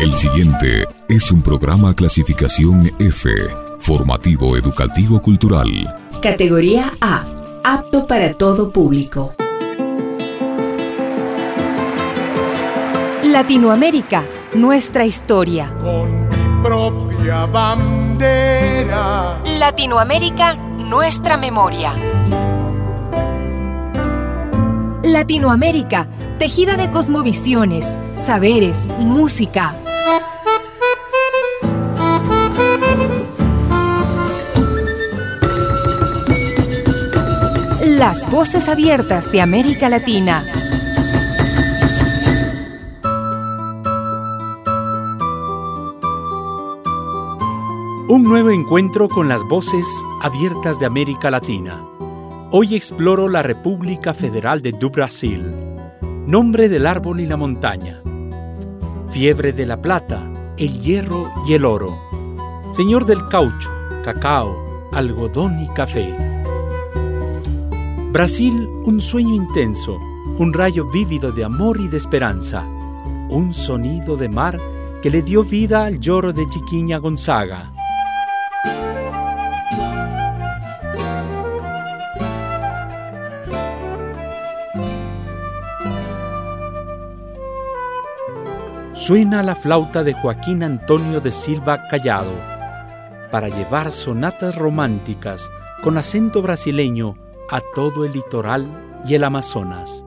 El siguiente es un programa clasificación F, formativo educativo cultural. Categoría A, apto para todo público. Latinoamérica, nuestra historia. Con mi propia bandera. Latinoamérica, nuestra memoria. Latinoamérica, tejida de cosmovisiones, saberes, música. Las voces abiertas de América Latina. Un nuevo encuentro con las voces abiertas de América Latina. Hoy exploro la República Federal de Du Brasil, nombre del árbol y la montaña, fiebre de la plata, el hierro y el oro, señor del caucho, cacao, algodón y café. Brasil, un sueño intenso, un rayo vívido de amor y de esperanza, un sonido de mar que le dio vida al lloro de Chiquiña Gonzaga. Suena la flauta de Joaquín Antonio de Silva Callado para llevar sonatas románticas con acento brasileño a todo el litoral y el Amazonas.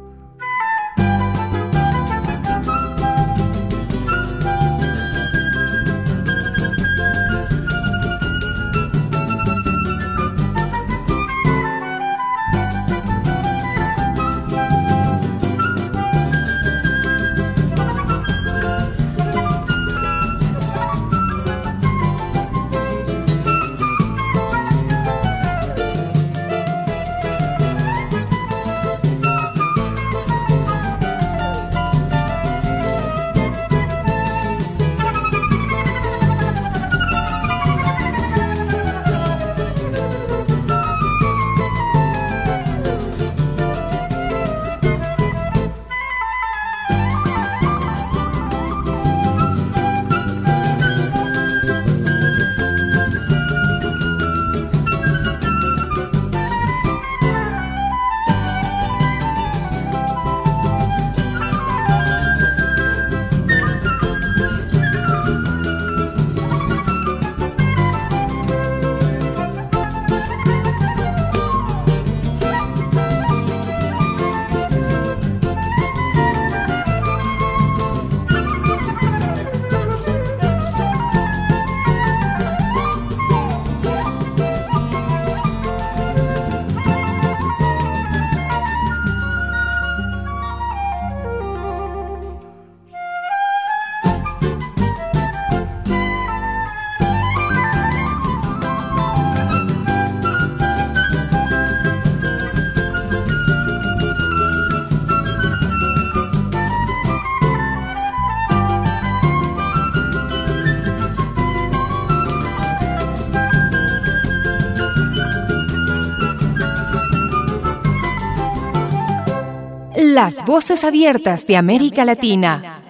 Las voces abiertas de América Latina.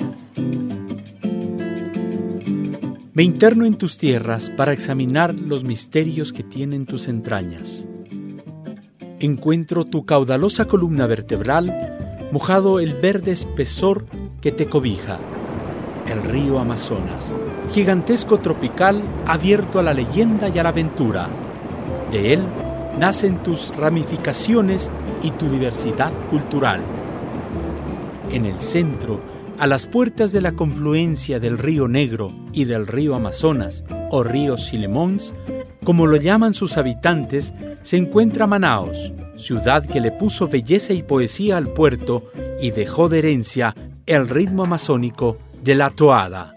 Me interno en tus tierras para examinar los misterios que tienen tus entrañas. Encuentro tu caudalosa columna vertebral, mojado el verde espesor que te cobija. El río Amazonas, gigantesco tropical abierto a la leyenda y a la aventura. De él nacen tus ramificaciones y tu diversidad cultural en el centro, a las puertas de la confluencia del río Negro y del río Amazonas, o río Silemons, como lo llaman sus habitantes, se encuentra Manaos, ciudad que le puso belleza y poesía al puerto y dejó de herencia el ritmo amazónico de la toada.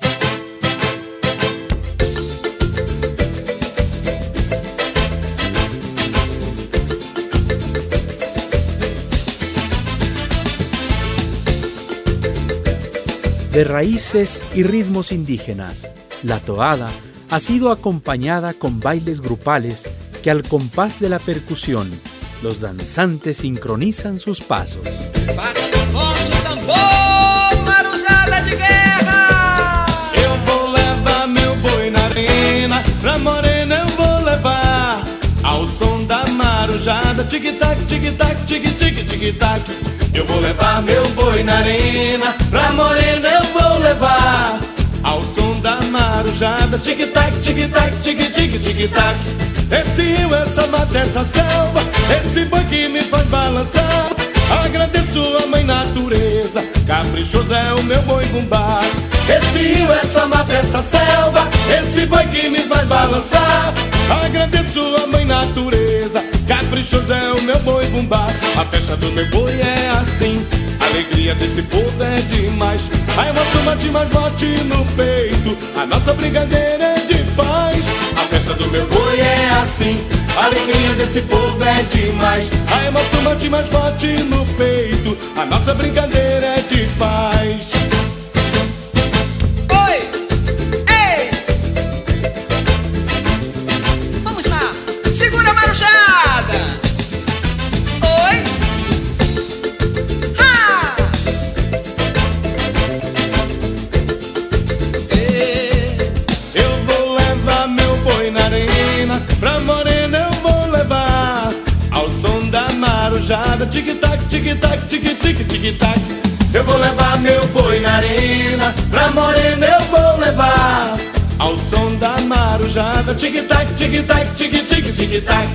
de raíces y ritmos indígenas, la toada ha sido acompañada con bailes grupales que al compás de la percusión, los danzantes sincronizan sus pasos. Eu vou levar meu boi na arena, pra morena eu vou levar. Ao som da marujada, tic-tac, tic-tac, tic-tic, tic-tac. Esse rio, essa mata, essa selva, esse boi que me faz balançar. Agradeço a mãe natureza, caprichoso é o meu boi bumbá. Esse rio, essa mata, essa selva, esse boi que me faz balançar. Agradeço a mãe natureza, caprichoso é o meu boi bumbá. A festa do meu boi é assim, a alegria desse povo é demais. A emoção bate mais bote no peito, a nossa brincadeira é de paz. A festa do meu boi é assim, a alegria desse povo é demais. A emoção bate mais forte no peito, a nossa brincadeira é de paz. Tic-tac, tic-tac, tic-tic, tic-tac. Eu vou levar meu boi na arena, pra morena eu vou levar. Ao som da marujada, tic-tac, tic-tac, tic-tic, tic-tac.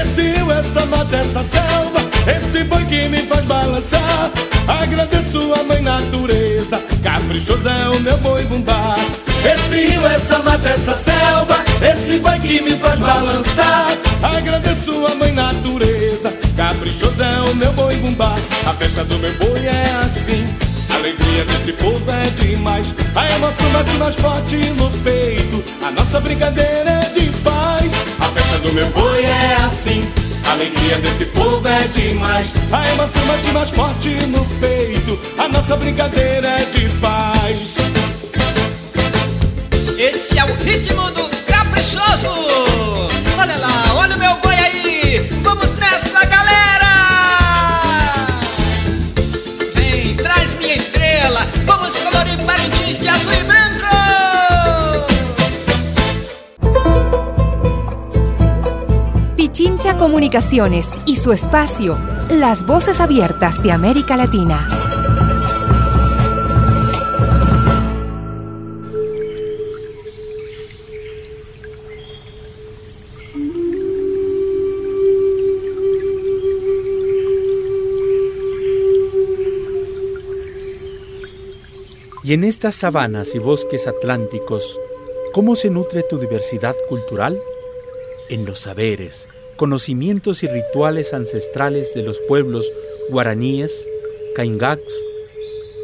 Esse rio, essa mata, essa selva, esse boi que me faz balançar. Agradeço a mãe natureza, caprichoso é o meu boi bumbá. Esse rio, essa mata, essa selva, esse boi que me faz balançar. Agradeço a mãe natureza, caprichoso é o meu boi bumbá. A festa do meu boi é assim, a alegria desse povo é demais. A emoção bate mais forte no peito, a nossa brincadeira é de paz. A festa do meu boi é assim. A alegria desse povo é demais. A emoção bate mais forte no peito. A nossa brincadeira é de paz. Esse é o ritmo do caprichoso. Olha lá, olha o meu boi aí. Vamos nessa, galera. Vem, traz minha estrela. Vamos colorir parintins de azul e branco. Pichincha Comunicaciones y su espacio, Las Voces Abiertas de América Latina. Y en estas sabanas y bosques atlánticos, ¿cómo se nutre tu diversidad cultural? En los saberes, conocimientos y rituales ancestrales de los pueblos guaraníes, caingacs,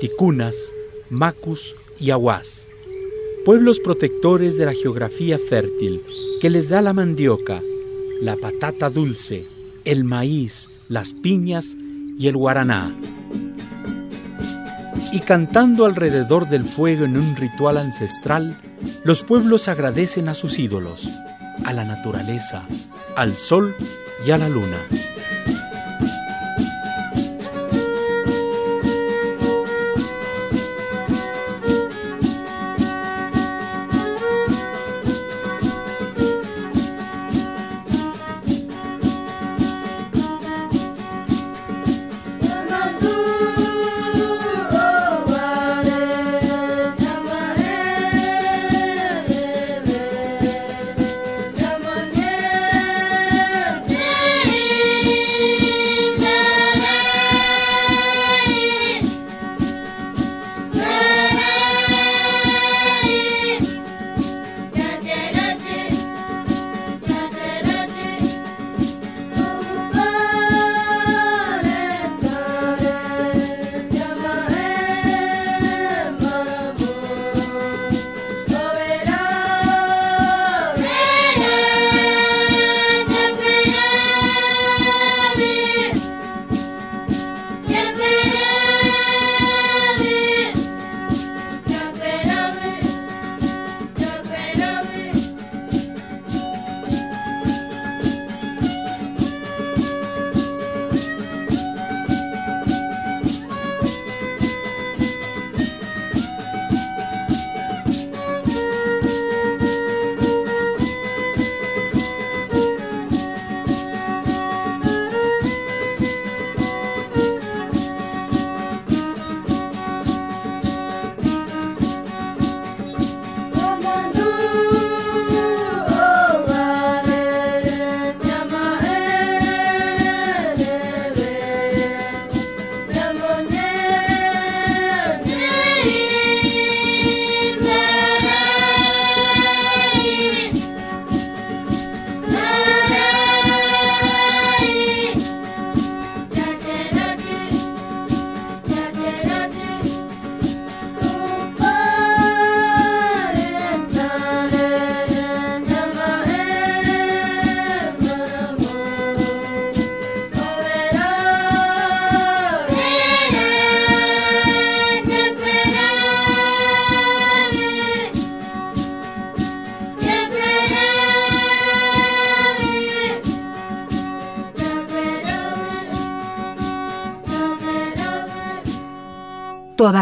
ticunas, macus y aguas. Pueblos protectores de la geografía fértil que les da la mandioca, la patata dulce, el maíz, las piñas y el guaraná y cantando alrededor del fuego en un ritual ancestral, los pueblos agradecen a sus ídolos, a la naturaleza, al sol y a la luna.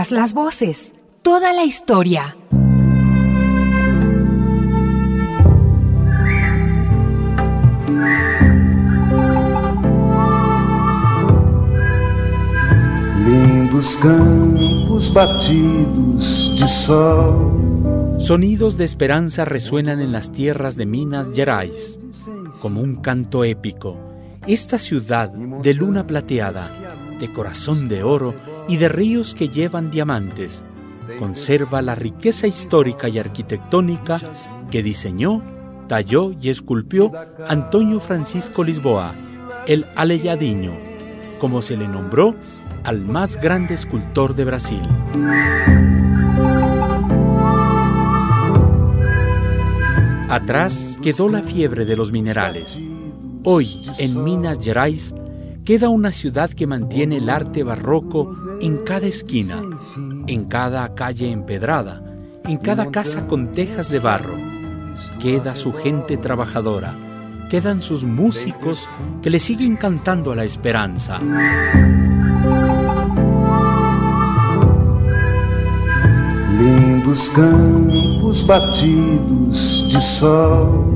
Todas las voces, toda la historia. Lindos campos batidos de sol. Sonidos de esperanza resuenan en las tierras de Minas Gerais, como un canto épico. Esta ciudad de luna plateada, de corazón de oro y de ríos que llevan diamantes, conserva la riqueza histórica y arquitectónica que diseñó, talló y esculpió Antonio Francisco Lisboa, el Aleyadiño, como se le nombró al más grande escultor de Brasil. Atrás quedó la fiebre de los minerales. Hoy, en Minas Gerais, queda una ciudad que mantiene el arte barroco en cada esquina, en cada calle empedrada, en cada casa con tejas de barro. Queda su gente trabajadora, quedan sus músicos que le siguen cantando a la esperanza. Lindos campos batidos de sol,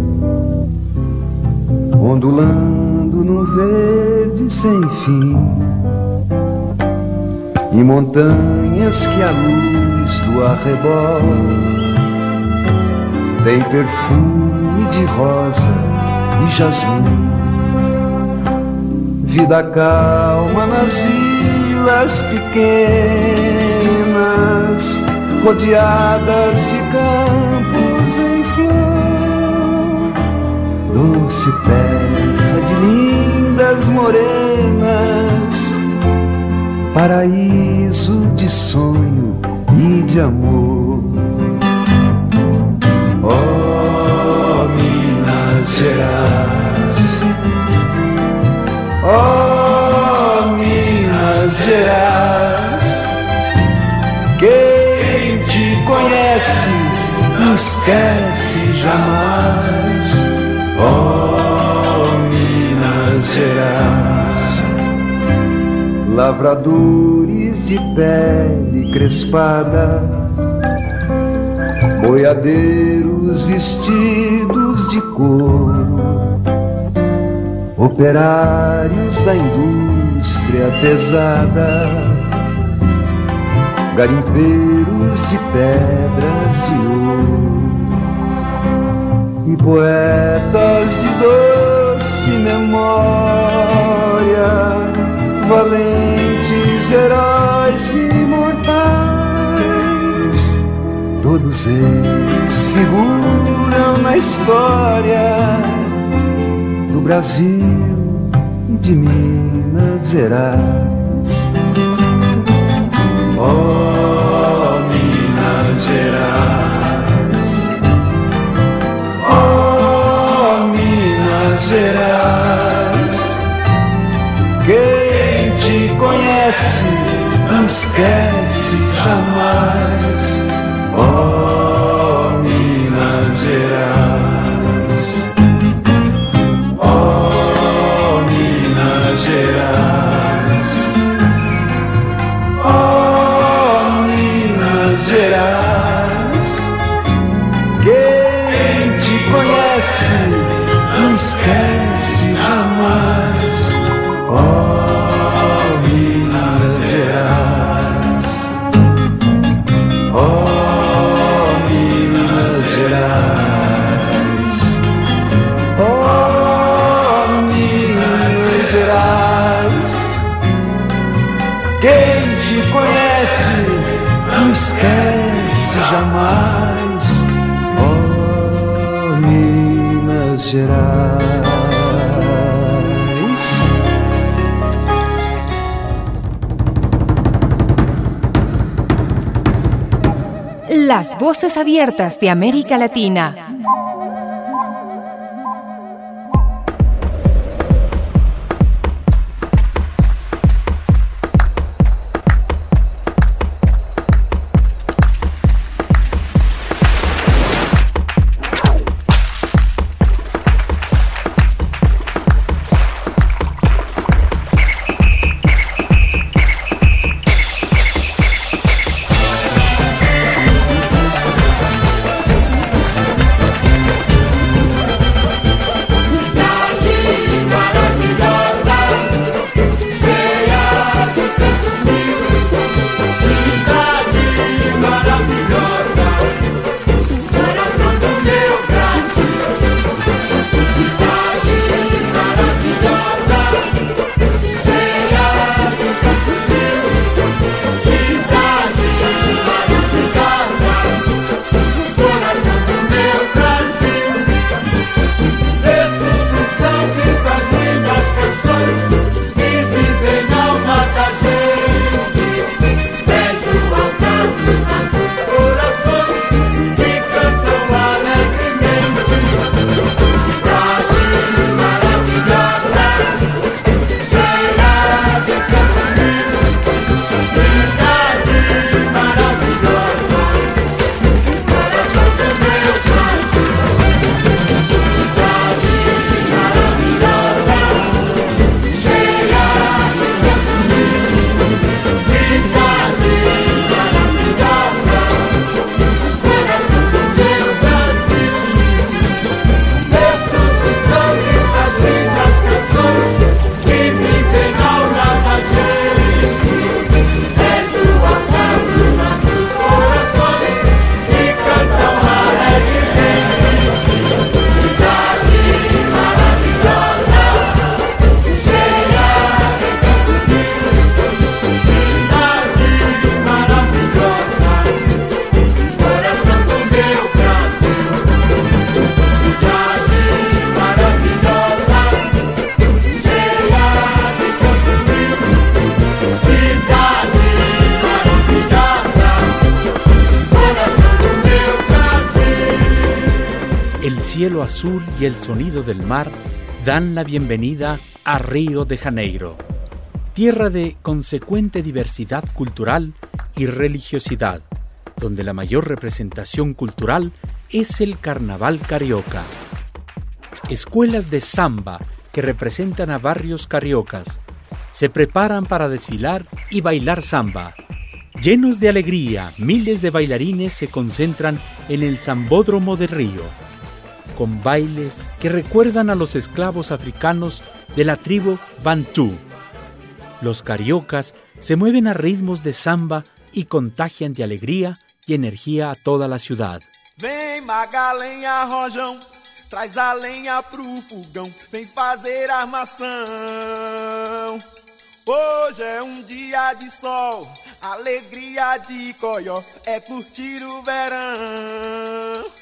ondulando num verde sem fim, e montanhas que a luz do arrebol tem perfume de rosa e jasmim. Vida calma nas vilas pequenas rodeadas de campos em flor, doce terra lindas morenas, paraíso de sonho e de amor. Oh, Minas Gerais, oh, Minas Gerais, quem te conhece não esquece jamais. Lavradores de pele crespada, boiadeiros vestidos de couro, operários da indústria pesada garimpeiros de pedras de ouro e poetas de doce memória, valentes heróis imortais, todos eles figuram na história do Brasil e de Minas Gerais. Oh, esquece jamais. Abiertas de América Latina. Azul y el sonido del mar dan la bienvenida a Río de Janeiro, tierra de consecuente diversidad cultural y religiosidad, donde la mayor representación cultural es el carnaval carioca. Escuelas de samba que representan a barrios cariocas se preparan para desfilar y bailar samba. Llenos de alegría, miles de bailarines se concentran en el Zambódromo de Río, con bailes que recuerdan a los esclavos africanos de la tribu Bantú. Los cariocas se mueven a ritmos de samba y contagian de alegría y energía a toda la ciudad. Vem Magalenha Rojão, traz a lenha pro fogão, vem fazer armação. Hoje é um dia de sol, alegria de coió, é curtir o verão.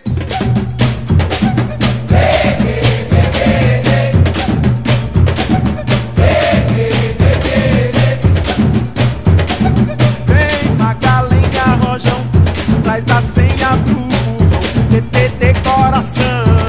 Mas a senha do DDD coração.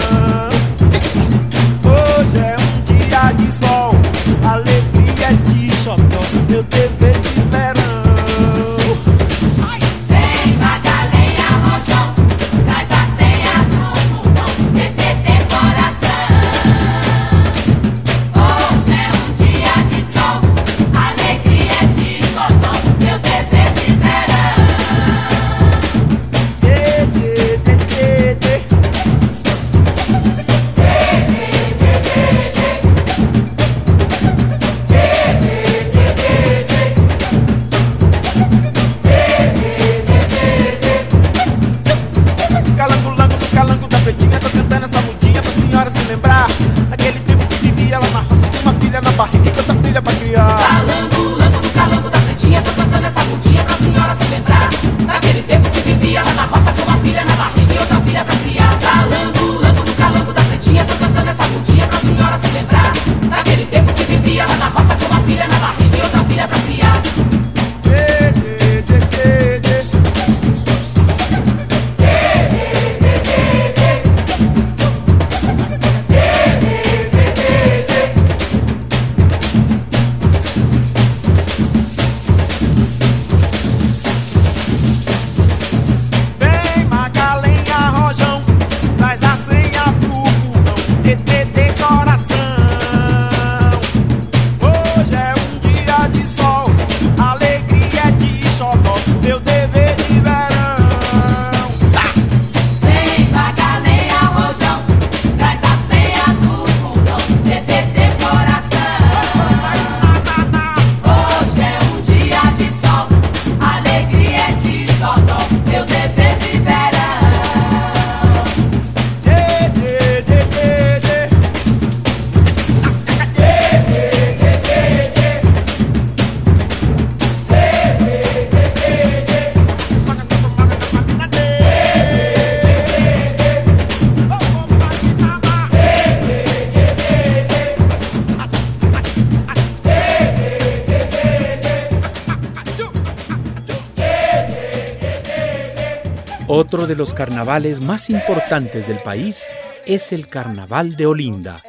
Otro de los carnavales más importantes del país es el Carnaval de Olinda,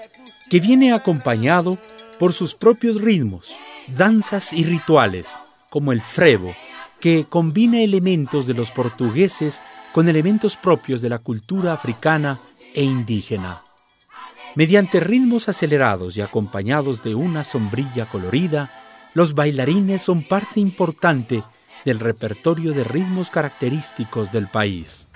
que viene acompañado por sus propios ritmos, danzas y rituales, como el frevo, que combina elementos de los portugueses con elementos propios de la cultura africana e indígena. Mediante ritmos acelerados y acompañados de una sombrilla colorida, los bailarines son parte importante del repertorio de ritmos característicos del país.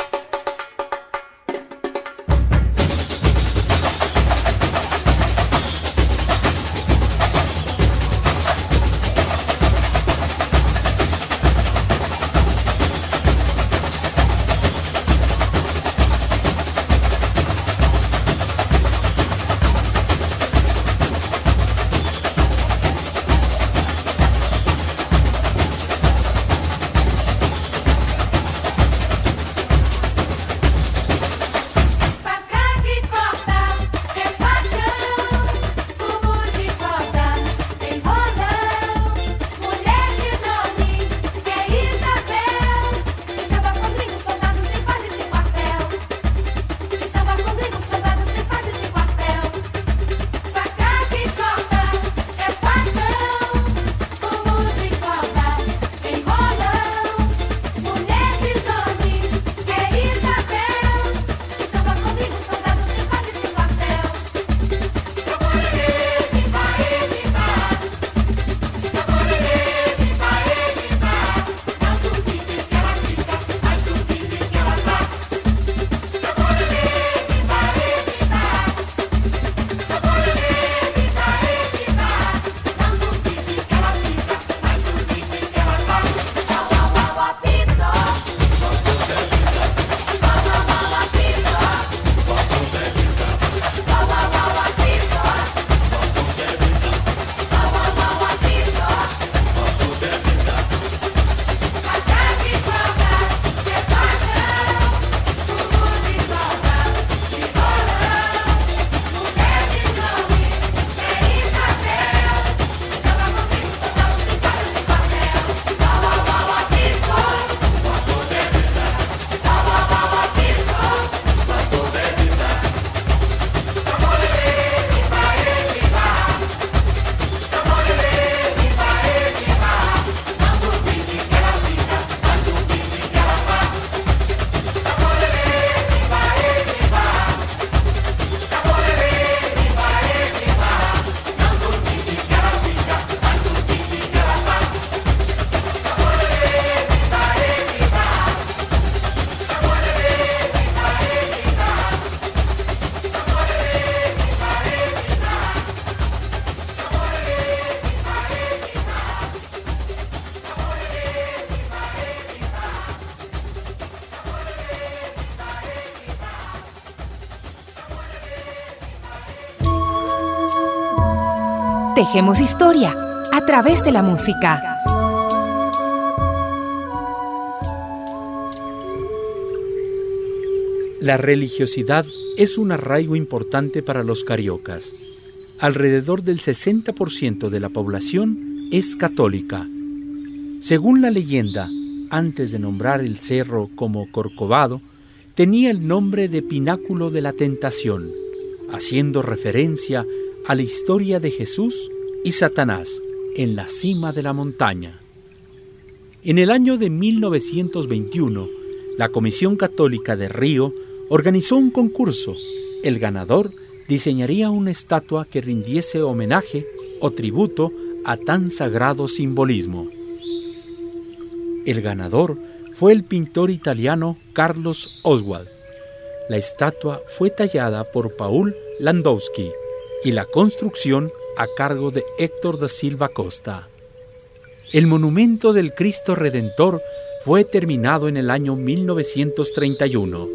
Tejemos historia a través de la música. La religiosidad es un arraigo importante para los cariocas. Alrededor del 60% de la población es católica. Según la leyenda, antes de nombrar el cerro como Corcovado, tenía el nombre de Pináculo de la Tentación, haciendo referencia a la historia de Jesús y Satanás en la cima de la montaña. En el año de 1921, la Comisión Católica de Río organizó un concurso. El ganador diseñaría una estatua que rindiese homenaje o tributo a tan sagrado simbolismo. El ganador fue el pintor italiano Carlos Oswald. La estatua fue tallada por Paul Landowski y la construcción a cargo de Héctor da Silva Costa. El monumento del Cristo Redentor fue terminado en el año 1931.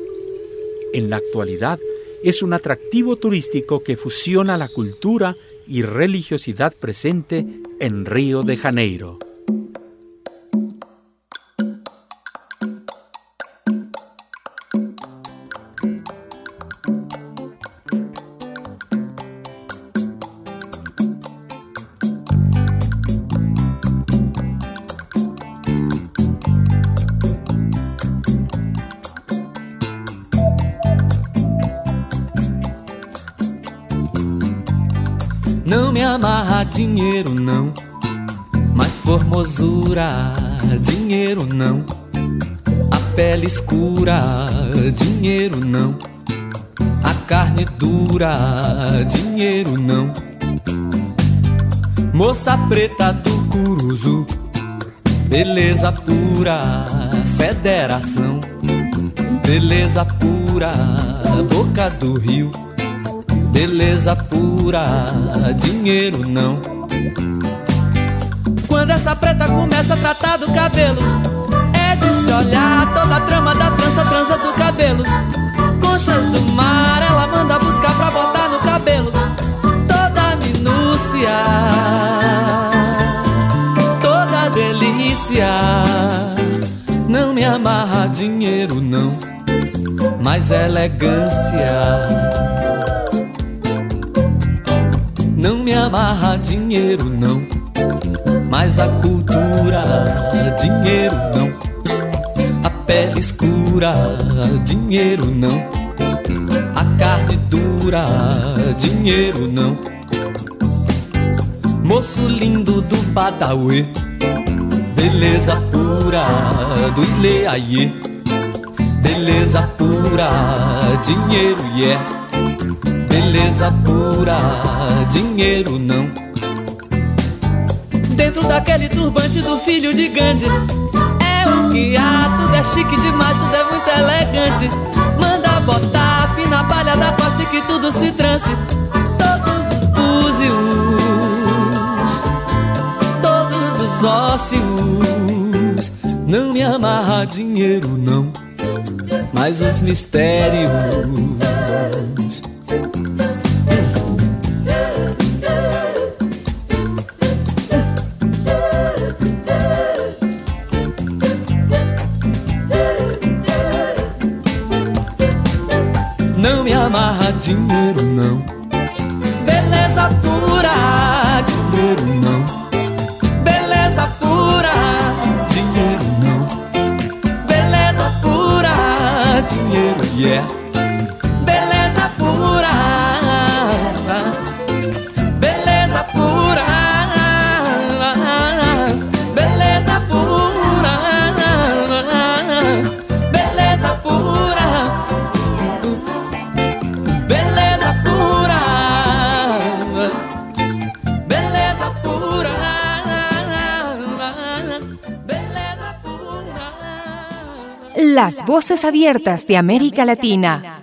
En la actualidad es un atractivo turístico que fusiona la cultura y religiosidad presente en Río de Janeiro. Dinheiro não, mas formosura, dinheiro não. A pele escura, dinheiro não. A carne dura, dinheiro não. Moça preta do Curuzu, beleza pura, federação. Beleza pura, boca do rio beleza pura, dinheiro não. Quando essa preta começa a tratar do cabelo, é de se olhar toda a trama da trança, trança do cabelo. Conchas do mar, ela manda buscar pra botar no cabelo. Toda minúcia, toda delícia. Não me amarra dinheiro, não, mas elegância não me amarra dinheiro, não. Mas a cultura, dinheiro não. A pele escura, dinheiro não. A carne dura, dinheiro não. Moço lindo do Badawi, beleza pura do Ileaie. Beleza pura, dinheiro, yeah beleza pura, dinheiro não. Dentro daquele turbante do filho de Gandhi, é o que há, tudo é chique demais, tudo é muito elegante. Manda botar a fina palha da costa e que tudo se trance. Todos os búzios, todos os ósseos. Não me amarra dinheiro, não, mas os mistérios dinheiro não. Beleza pura, dinheiro não. Beleza pura, dinheiro não. Beleza pura, dinheiro yeah. Las voces abiertas de América Latina.